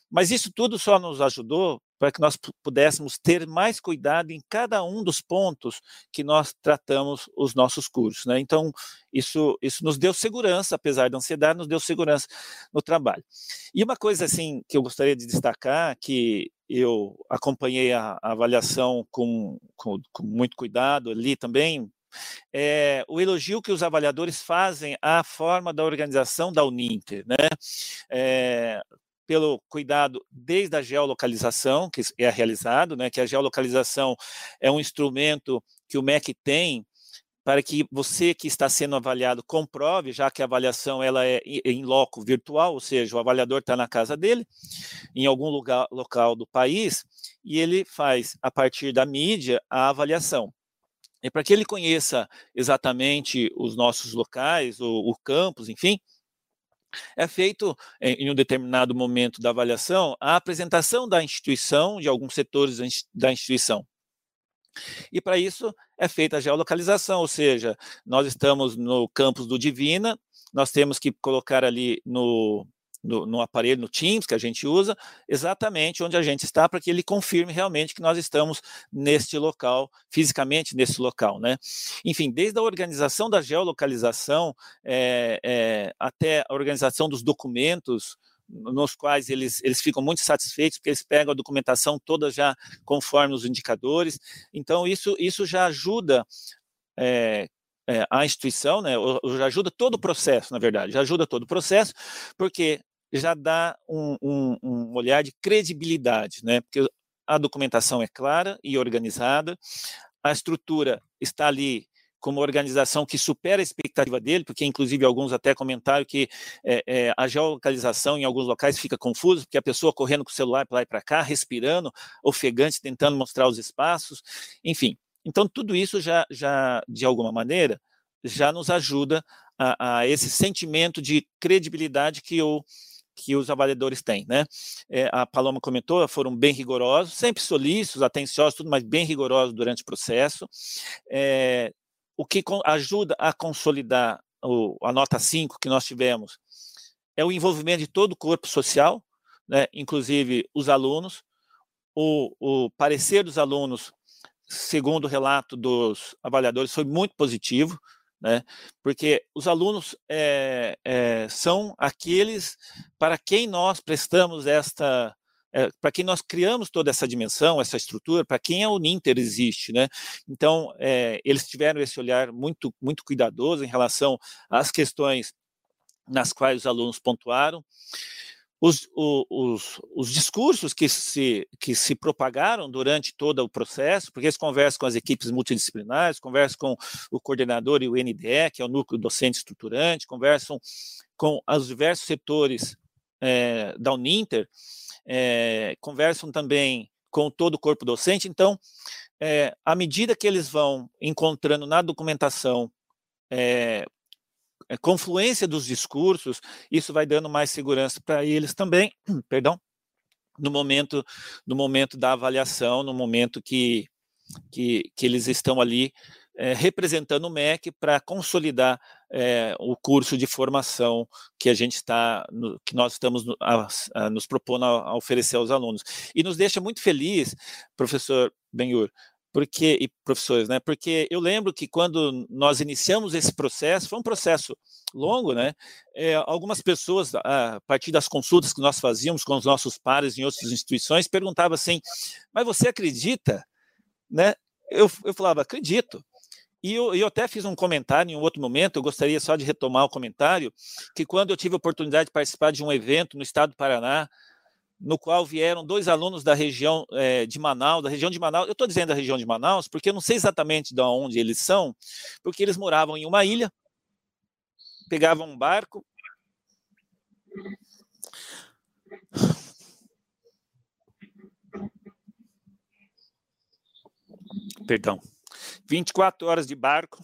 Speaker 3: Mas isso tudo só nos ajudou para que nós pudéssemos ter mais cuidado em cada um dos pontos que nós tratamos os nossos cursos. Né? Então, isso, isso nos deu segurança, apesar da ansiedade, nos deu segurança no trabalho. E uma coisa assim que eu gostaria de destacar, que eu acompanhei a, a avaliação com, com, com muito cuidado ali também, é, o elogio que os avaliadores fazem à forma da organização da Uninter, né? É, pelo cuidado desde a geolocalização que é realizado, né, que a geolocalização é um instrumento que o MEC tem para que você que está sendo avaliado comprove, já que a avaliação ela é em loco virtual, ou seja, o avaliador está na casa dele, em algum lugar local do país, e ele faz a partir da mídia a avaliação. E para que ele conheça exatamente os nossos locais, o, o campus, enfim, é feito em um determinado momento da avaliação a apresentação da instituição, de alguns setores da instituição. E para isso é feita a geolocalização, ou seja, nós estamos no campus do Divina, nós temos que colocar ali no, no, no, aparelho, no Teams que a gente usa, exatamente onde a gente está, para que ele confirme realmente que nós estamos neste local, fisicamente nesse local. Né? Enfim, desde a organização da geolocalização é, é, até a organização dos documentos, nos quais eles, eles ficam muito satisfeitos, porque eles pegam a documentação toda já conforme os indicadores. Então, isso, isso já ajuda é, é, a instituição, né, já ajuda todo o processo, na verdade, já ajuda todo o processo, porque já dá um, um, um olhar de credibilidade, né, porque a documentação é clara e organizada, a estrutura está ali como organização que supera a expectativa dele, porque inclusive alguns até comentaram que é, é, a geolocalização em alguns locais fica confusa, porque a pessoa correndo com o celular para lá e para cá, respirando, ofegante, tentando mostrar os espaços, enfim. Então, tudo isso já, já de alguma maneira, já nos ajuda a, a esse sentimento de credibilidade que o que os avaliadores têm, né? É, a Paloma comentou, foram bem rigorosos, sempre solícitos, atenciosos, tudo, mas bem rigorosos durante o processo. É, o que ajuda a consolidar o, a nota 5 que nós tivemos é o envolvimento de todo o corpo social, né, inclusive os alunos, o, o parecer dos alunos, segundo o relato dos avaliadores, foi muito positivo, né? Porque os alunos é, é, são aqueles para quem nós prestamos esta é, para quem nós criamos toda essa dimensão, essa estrutura, para quem a Uninter existe, né? Então, é, eles tiveram esse olhar muito, muito cuidadoso em relação às questões nas quais os alunos pontuaram. Os, os, os, discursos que se, que se propagaram durante todo o processo, porque eles conversam com as equipes multidisciplinares, conversam com o coordenador e o NDE, que é o núcleo docente estruturante, conversam com os diversos setores é, da Uninter, é, conversam também com todo o corpo docente. Então, é, à medida que eles vão encontrando na documentação confluência dos discursos, isso vai dando mais segurança para eles também, perdão, no momento, no momento da avaliação, no momento que, que, que eles estão ali é, representando o MEC para consolidar é, o curso de formação que a gente está, que nós estamos no, a, a, nos propondo a, a, oferecer aos alunos. E nos deixa muito feliz, professor Benhur, porque e professores, né? Porque eu lembro que quando nós iniciamos esse processo, foi um processo longo, né? É, algumas pessoas, a partir das consultas que nós fazíamos com os nossos pares em outras instituições, perguntavam assim: "Mas você acredita?", né? Eu, eu falava: "Acredito". E eu, eu, até fiz um comentário em um outro momento, eu gostaria só de retomar o comentário, que quando eu tive a oportunidade de participar de um evento no estado do Paraná, no qual vieram dois alunos da região é, de Manaus, da região de Manaus, eu estou dizendo da região de Manaus, porque eu não sei exatamente de onde eles são, porque eles moravam em uma ilha, pegavam um barco, perdão, 24 horas de barco.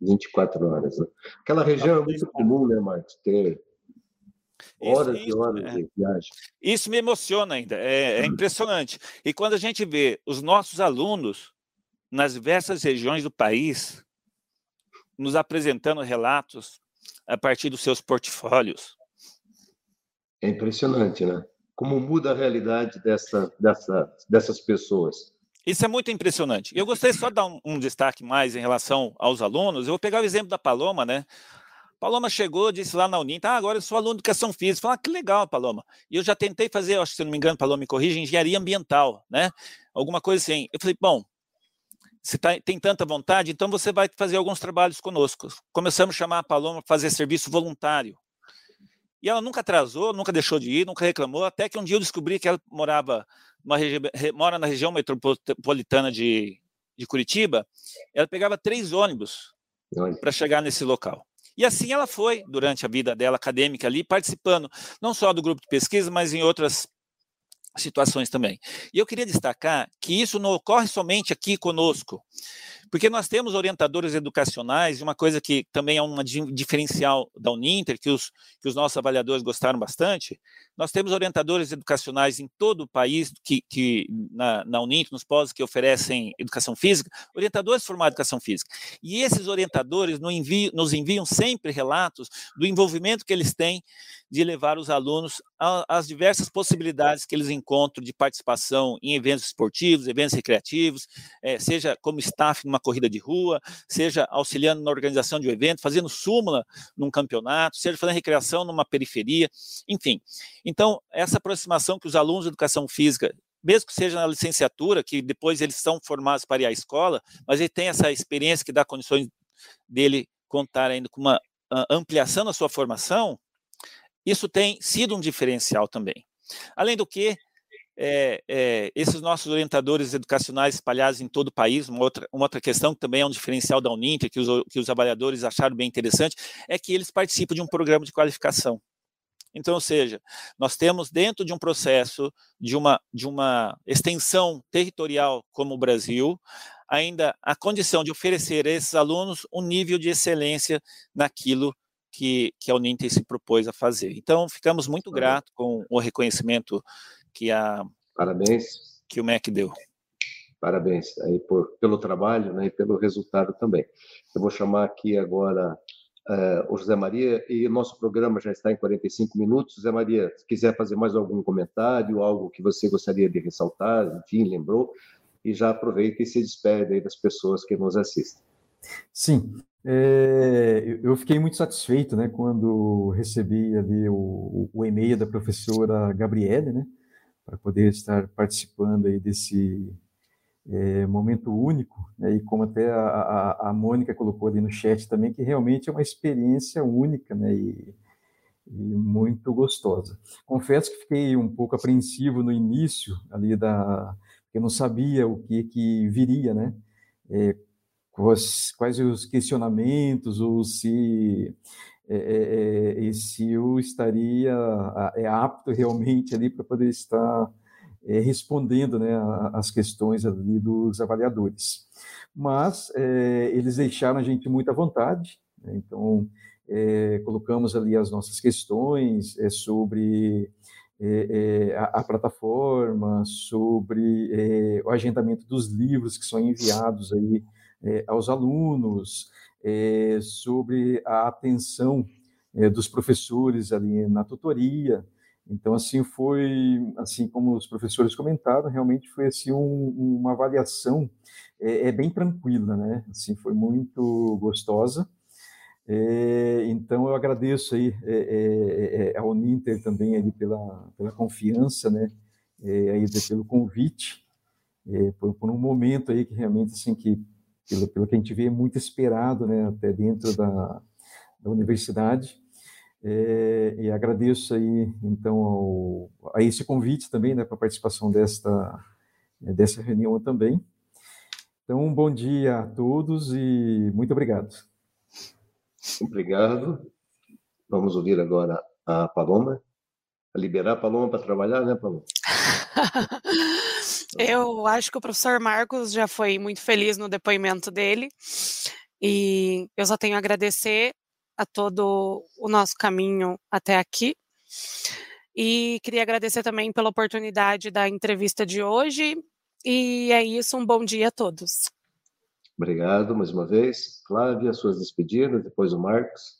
Speaker 2: 24 horas. Né? Aquela região é muito comum, né, Marcos? Ter horas isso, e horas é, de viagem.
Speaker 3: Isso me emociona ainda, é, é impressionante. E quando a gente vê os nossos alunos nas diversas regiões do país nos apresentando relatos a partir dos seus portfólios.
Speaker 2: É impressionante, né? Como muda a realidade dessa, dessa, dessas pessoas.
Speaker 3: Isso é muito impressionante. Eu gostaria só de dar um, um, destaque mais em relação aos alunos. Eu vou pegar o exemplo da Paloma, né? Paloma chegou, disse lá na Uninta, ah, agora eu sou aluno de educação física. Falei, ah, que legal, Paloma. E eu já tentei fazer, acho que se não me engano, Paloma me corrija, engenharia ambiental, né? Alguma coisa assim. Eu falei, bom, você tá, tem tanta vontade, então você vai fazer alguns trabalhos conosco. Começamos a chamar a Paloma para fazer serviço voluntário. E ela nunca atrasou, nunca deixou de ir, nunca reclamou, até que um dia eu descobri que ela morava mora na região metropolitana de, de Curitiba, ela pegava três ônibus para chegar nesse local. E assim ela foi durante a vida dela acadêmica ali, participando não só do grupo de pesquisa, mas em outras situações também. E eu queria destacar que isso não ocorre somente aqui conosco. Porque nós temos orientadores educacionais, e uma coisa que também é um diferencial da Uninter, que os, que os nossos avaliadores gostaram bastante, nós temos orientadores educacionais em todo o país, que, que na, na Uninter, nos pós que oferecem educação física, orientadores formados em educação física. E esses orientadores nos enviam, nos enviam sempre relatos do envolvimento que eles têm de levar os alunos às diversas possibilidades que eles encontram de participação em eventos esportivos, eventos recreativos, é, seja como staff numa corrida de rua, seja auxiliando na organização de um evento, fazendo súmula num campeonato, seja fazendo recreação numa periferia, enfim. Então, essa aproximação que os alunos de educação física mesmo que seja na licenciatura, que depois eles são formados para ir à escola, mas ele tem essa experiência que dá condições dele contar ainda com uma ampliação da sua formação, isso tem sido um diferencial também. Além do que, é, é, esses nossos orientadores educacionais espalhados em todo o país, uma outra, uma outra questão que também é um diferencial da Uninter, que os, que os avaliadores acharam bem interessante, é que eles participam de um programa de qualificação. Então, ou seja, nós temos dentro de um processo de uma, de uma extensão territorial como o Brasil, ainda a condição de oferecer a esses alunos um nível de excelência naquilo que, que a Uninter se propôs a fazer. Então, ficamos muito gratos com o reconhecimento que a
Speaker 2: Parabéns.
Speaker 3: que o MEC deu.
Speaker 2: Parabéns aí por, pelo trabalho né, e pelo resultado também. Eu vou chamar aqui agora uh, o José Maria e o nosso programa já está em 45 minutos. José Maria, se quiser fazer mais algum comentário, algo que você gostaria de ressaltar, enfim, lembrou, e já aproveita e se despede aí das pessoas que nos assistem.
Speaker 6: Sim, é, eu fiquei muito satisfeito, né, quando recebi ali o, o e-mail da professora Gabriele, né, para poder estar participando aí desse é, momento único, né, e como até a, a, a, Mônica colocou ali no chat também, que realmente é uma experiência única, né, e, e muito gostosa. Confesso que fiquei um pouco apreensivo no início ali da, eu não sabia o que que viria, né, é, quais, quais os questionamentos, ou se é, é, é eu estaria é apto realmente ali para poder estar é, respondendo né, as questões ali dos avaliadores. Mas é, eles deixaram a gente muito à vontade, né, então é, colocamos ali as nossas questões é, sobre é, a, a, plataforma, sobre o agendamento dos livros que são enviados aí aos alunos, sobre a atenção dos professores ali na tutoria, então, assim, foi, assim como os professores comentaram, realmente foi, assim, um, uma avaliação é, é, bem tranquila, né? Assim, foi muito gostosa. É, então, eu agradeço aí é, é, é ao Ninter também ali pela, pela confiança, né? aí, pelo convite, por, por, um momento aí que realmente, assim, que pelo, pelo que a gente vê, é muito esperado, né? Até dentro da, da universidade. É, e agradeço aí, então, ao, a esse convite também, né, para a participação desta, né, dessa reunião também. Então, um bom dia a todos e muito obrigado.
Speaker 2: Obrigado. Vamos ouvir agora a Paloma. Liberar a Paloma para trabalhar, né, Paloma?
Speaker 5: Eu acho que o professor Marcos já foi muito feliz no depoimento dele. E eu só tenho a agradecer a todo o nosso caminho até aqui. E queria agradecer também pela oportunidade da entrevista de hoje. E é isso, um bom dia a todos.
Speaker 2: Obrigado mais uma vez. Flávia, suas despedidas, depois o Marcos.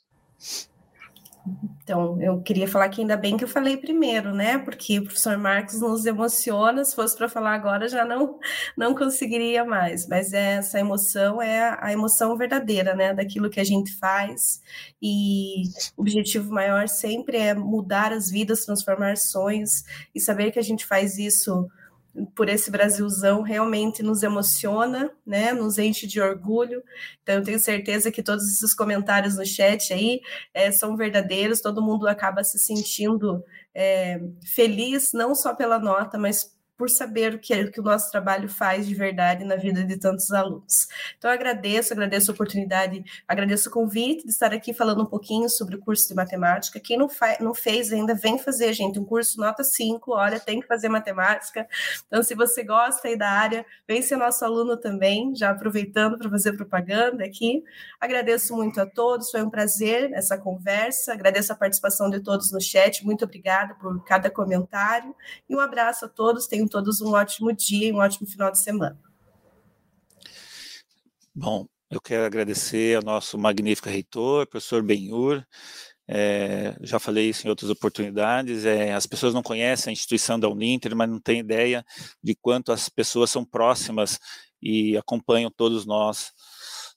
Speaker 4: Então, eu queria falar que ainda bem que eu falei primeiro, né? Porque o professor Marcos nos emociona, se fosse para falar agora já não não conseguiria mais. Mas essa emoção é a emoção verdadeira, né? Daquilo que a gente faz. E o objetivo maior sempre é mudar as vidas, transformar sonhos e saber que a gente faz isso por esse Brasilzão realmente nos emociona, né? Nos enche de orgulho. Então eu tenho certeza que todos esses comentários no chat aí é, são verdadeiros. Todo mundo acaba se sentindo é, feliz não só pela nota, mas por saber o que, é, o que o nosso trabalho faz de verdade na vida de tantos alunos. Então, agradeço, agradeço a oportunidade, agradeço o convite de estar aqui falando um pouquinho sobre o curso de matemática. Quem não, não fez ainda, vem fazer, gente, um curso nota 5, olha, tem que fazer matemática. Então, se você gosta aí da área, vem ser nosso aluno também, já aproveitando para fazer propaganda aqui. Agradeço muito a todos, foi um prazer essa conversa, agradeço a participação de todos no chat, muito obrigada por cada comentário, e um abraço a todos, tenham todos um ótimo dia e um ótimo final de semana.
Speaker 3: Bom, eu quero agradecer ao nosso magnífico reitor, professor Benhur. É, já falei isso em outras oportunidades. É, as pessoas não conhecem a instituição da Uninter, mas não têm ideia de quanto as pessoas são próximas e acompanham todos nós,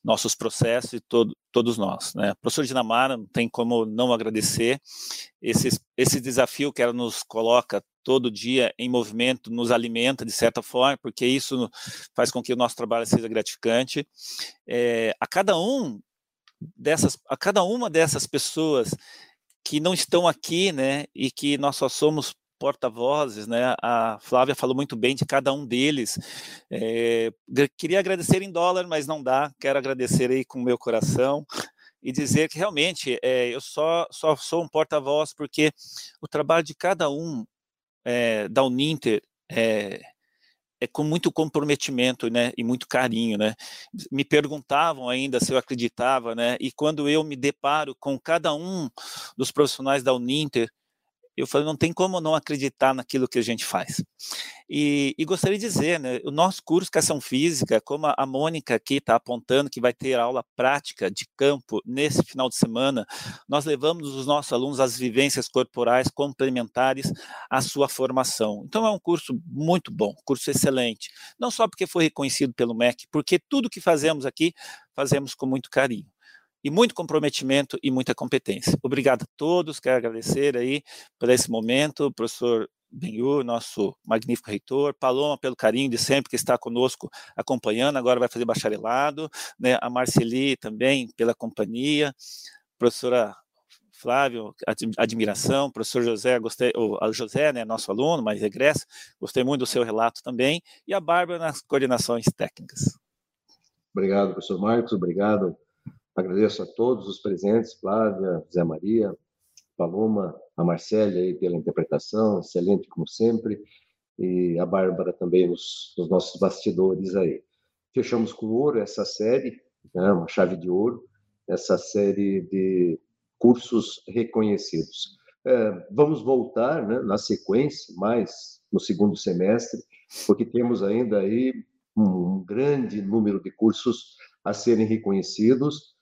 Speaker 3: nossos processos e todo, todos nós. Né? Professor Dinamara, não tem como não agradecer esse, esse desafio que ela nos coloca todo dia em movimento nos alimenta de certa forma, porque isso faz com que o nosso trabalho seja gratificante. É, a cada um dessas, a cada uma dessas pessoas que não estão aqui, né, e que nós só somos porta-vozes, né? A Flávia falou muito bem de cada um deles. É, queria agradecer em dólar, mas não dá. Quero agradecer aí com o meu coração e dizer que realmente é, eu só, só sou um porta-voz porque o trabalho de cada um é, da Uninter é, é com muito comprometimento, né, e muito carinho, né. Me perguntavam ainda se eu acreditava, né, e quando eu me deparo com cada um dos profissionais da Uninter, eu falei, não tem como não acreditar naquilo que a gente faz. E, e gostaria de dizer, né, o nosso curso de Educação Física, como a Mônica aqui está apontando, que vai ter aula prática de campo nesse final de semana, nós levamos os nossos alunos às vivências corporais complementares à sua formação. Então é um curso muito bom, curso excelente, não só porque foi reconhecido pelo MEC, porque tudo que fazemos aqui, fazemos com muito carinho e muito comprometimento e muita competência. Obrigado a todos, quero agradecer aí por esse momento, professor Benhur, nosso magnífico reitor, Paloma pelo carinho de sempre que está conosco acompanhando, agora vai fazer bacharelado, né, a Marceli também pela companhia, professora Flávio, admiração, professor José, gostei, o José, né, nosso aluno, mas regressa, gostei muito do seu relato também, e a Bárbara nas coordenações técnicas.
Speaker 2: Obrigado, professor Marcos, obrigado Agradeço a todos os presentes, Flávia, Zé Maria, Paloma, a Marcélia aí pela interpretação, excelente como sempre, e a Bárbara também nos, nos nossos bastidores aí. Fechamos com ouro essa série, né, uma chave de ouro, essa série de cursos reconhecidos. É, vamos voltar né, na sequência, mais no segundo semestre, porque temos ainda aí um grande número de cursos a serem reconhecidos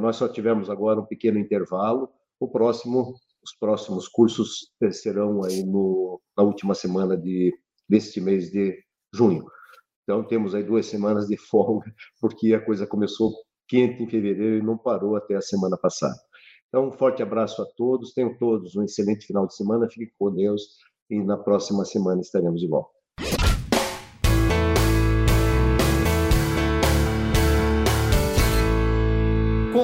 Speaker 2: nós só tivemos agora um pequeno intervalo. O próximo, os próximos cursos eh, serão aí no, na última semana de, deste mês de junho. Então, temos aí duas semanas de folga, porque a coisa começou quente em fevereiro e não parou até a semana passada. Então, um forte abraço a todos, tenham todos um excelente final de semana, fiquem com Deus e na próxima semana estaremos de volta.